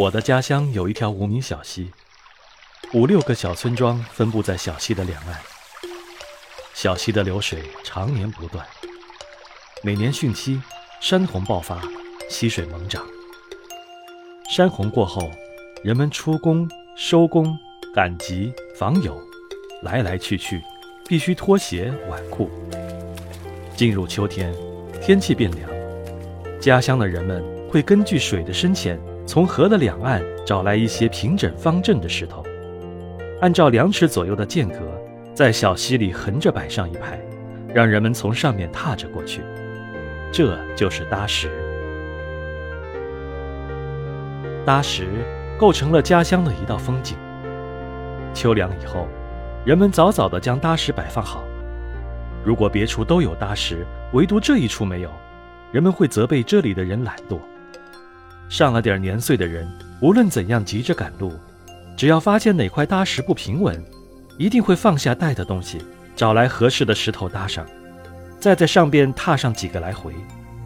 我的家乡有一条无名小溪，五六个小村庄分布在小溪的两岸。小溪的流水常年不断，每年汛期，山洪爆发，溪水猛涨。山洪过后，人们出工、收工、赶集、访友，来来去去，必须脱鞋挽裤。进入秋天，天气变凉，家乡的人们会根据水的深浅，从河的两岸找来一些平整方正的石头，按照两尺左右的间隔，在小溪里横着摆上一排，让人们从上面踏着过去。这就是搭石。搭石构成了家乡的一道风景。秋凉以后，人们早早地将搭石摆放好。如果别处都有搭石，唯独这一处没有，人们会责备这里的人懒惰。上了点年岁的人，无论怎样急着赶路，只要发现哪块搭石不平稳，一定会放下带的东西，找来合适的石头搭上，再在上边踏上几个来回，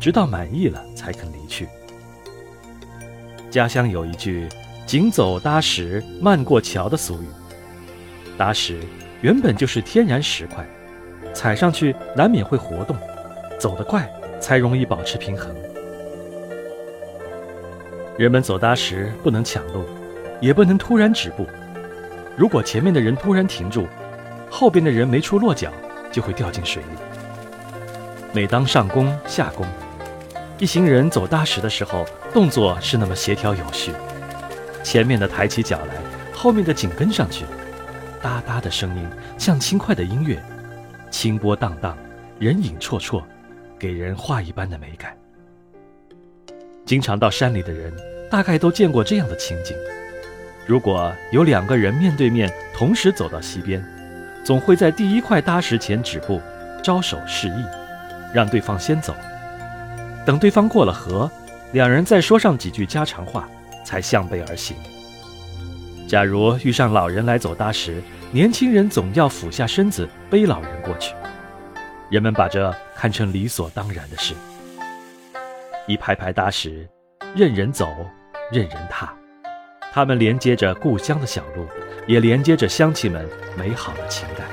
直到满意了才肯离去。家乡有一句“紧走搭石，慢过桥”的俗语。搭石原本就是天然石块，踩上去难免会活动，走得快才容易保持平衡。人们走搭石不能抢路，也不能突然止步。如果前面的人突然停住，后边的人没处落脚，就会掉进水里。每当上弓下弓。一行人走搭石的时候，动作是那么协调有序，前面的抬起脚来，后面的紧跟上去，哒哒的声音像轻快的音乐，清波荡荡，人影绰绰，给人画一般的美感。经常到山里的人，大概都见过这样的情景：如果有两个人面对面同时走到溪边，总会在第一块搭石前止步，招手示意，让对方先走。等对方过了河，两人再说上几句家常话，才向背而行。假如遇上老人来走搭石，年轻人总要俯下身子背老人过去。人们把这看成理所当然的事。一排排搭石，任人走，任人踏，它们连接着故乡的小路，也连接着乡亲们美好的情感。